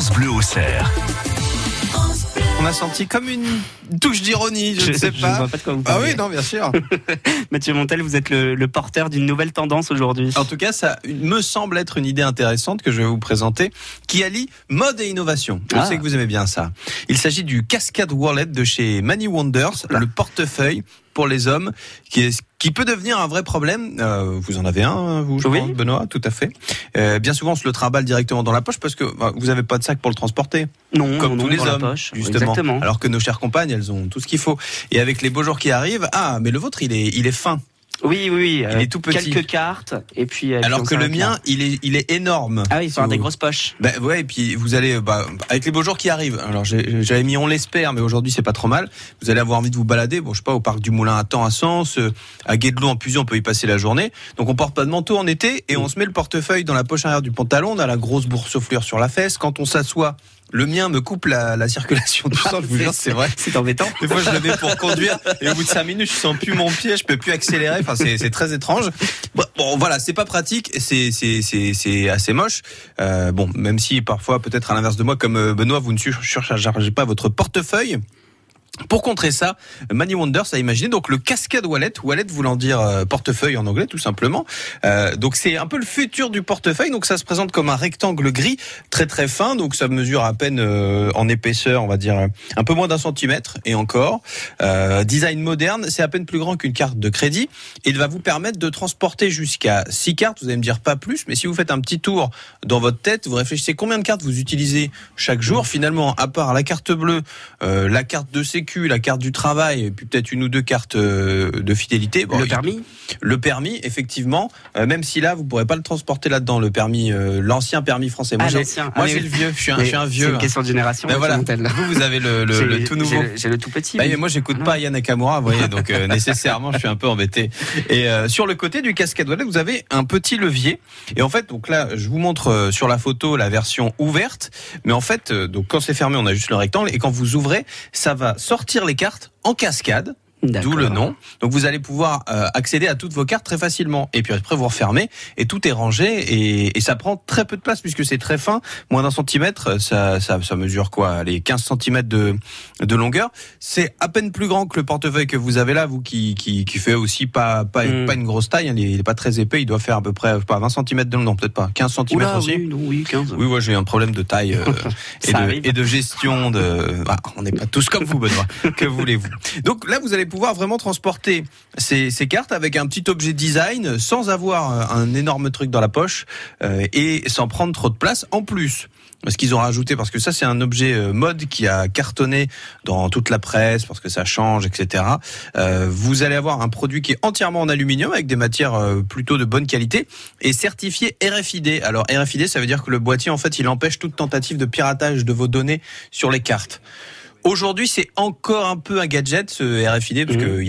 France Bleu au cerf. On a senti comme une touche d'ironie, je, ne sais Je pas. vois pas de quoi vous ah oui, non, bien sûr. Mathieu Montel, vous êtes le, le porteur d'une nouvelle tendance aujourd'hui. En tout cas, ça me semble être une idée intéressante que je vais vous présenter, qui allie mode et innovation. Je Ah. sais que vous aimez bien ça. Il s'agit du Cascade Wallet de chez Many Wonders, le portefeuille pour les hommes, qui, est, qui peut devenir un vrai problème. Euh, vous en avez un, vous, je Oui. pense, Benoît, tout à fait. Euh, bien souvent, on se le trimballe directement dans la poche parce que bah, vous n'avez pas de sac pour le transporter. Non, comme non, tous les dans la hommes, poche. justement. Exactement. Alors que nos chères compagnes, elles ont tout ce qu'il faut. Et avec les beaux jours qui arrivent, ah, mais le vôtre, il est, il est fin. Oui, oui, oui. euh, est tout petit. Quelques cartes et puis. euh, Alors que le mien, il est, il est énorme. Ah oui, il faut avoir des grosses poches. Ben ouais, et puis vous allez, bah, avec les beaux jours qui arrivent. Alors j'ai- j'avais mis on l'espère, mais aujourd'hui c'est pas trop mal. Vous allez avoir envie de vous balader, bon je sais pas, au parc du Moulin à Temps à Sens, euh, à Guédelot en Puisieux, on peut y passer la journée. Donc on porte pas de manteau en été et on se met le portefeuille dans la poche arrière du pantalon, on a la grosse boursouflure sur la fesse. Quand on s'assoit, le mien me coupe la, la circulation du sang. Je vous jure, c'est vrai. C'est embêtant. Des fois, je le mets pour conduire et au bout de 5 minutes, je sens plus mon pied, je peux plus accélérer. Enfin, c'est très étrange. Bon, bon, voilà, c'est pas pratique, c'est c'est assez moche. Euh, bon, même si parfois, peut-être à l'inverse de moi, comme euh, Benoît, vous ne sur- surchargez pas votre portefeuille. Pour contrer ça, Many Wonders a imaginé donc le cascade wallet, wallet voulant dire euh, portefeuille en anglais tout simplement. Euh, donc c'est un peu le futur du portefeuille. Donc ça se présente comme un rectangle gris très très fin. Donc ça mesure à peine euh, en épaisseur, on va dire euh, un peu moins d'un centimètre et encore. Euh, design moderne, c'est à peine plus grand qu'une carte de crédit il va vous permettre de transporter jusqu'à six cartes. Vous allez me dire pas plus, mais si vous faites un petit tour dans votre tête, vous réfléchissez combien de cartes vous utilisez chaque jour. Finalement, à part la carte bleue, euh, la carte de sécu, la carte du travail, et puis peut-être une ou deux cartes euh, de fidélité. Bon, le permis le permis, effectivement, euh, même si là vous pourrez pas le transporter là-dedans, le permis, euh, l'ancien permis français. Moi, Ah, j'ai, moi Ah, j'ai le vieux. Je suis un, je suis un C'est vieux. une hein. question de génération. Ben voilà. Vous, vous avez le, le, le tout nouveau. j'ai- J'ai le tout petit. Bah, oui. mais moi, j'écoute Ah, pas Yann Nakamura, vous voyez, donc euh, nécessairement, je suis un peu embêté. Et euh, sur le côté du cascade wallet, vous avez un petit levier. Et en fait, donc là, je vous montre euh, sur la photo la version ouverte. Mais en fait, euh, donc quand c'est fermé, on a juste le rectangle. Et quand vous ouvrez, ça va sortir les cartes en cascade. D'où le nom. Donc vous allez pouvoir euh, accéder à toutes vos cartes très facilement. Et puis après vous refermez et tout est rangé et, et ça prend très peu de place puisque c'est très fin, moins d'un centimètre. Ça, ça, ça mesure quoi? Les 15 centimètres de, de longueur. C'est à peine plus grand que le portefeuille que vous avez là, vous qui, qui, qui fait aussi pas, pas, Mm. pas une grosse taille. hein, Il est, il est pas très épais. Il doit faire à peu près pas 20 centimètres de long, non peut-être pas 15 centimètres aussi. oui, oui, 15. Oui, moi j'ai un problème de taille euh, et, de, arrive. et de gestion de. Ah, on n'est pas tous comme vous, Benoît. que voulez-vous? Donc là, vous allez pouvoir vraiment transporter ces, cartes avec un petit objet design sans avoir euh, un énorme truc dans la poche euh, et sans prendre trop de place. En plus, ce qu'ils ont rajouté, parce que ça c'est un objet euh, mode qui a cartonné dans toute la presse, parce que ça change, etc. Vous allez avoir un produit qui est entièrement en aluminium avec des matières plutôt de bonne qualité et certifié RFID. Alors RFID, ça veut dire que le boîtier, en fait, il empêche toute tentative de piratage de vos données sur les cartes. Aujourd'hui, c'est encore un peu un gadget, ce RFID, parce Mhm. que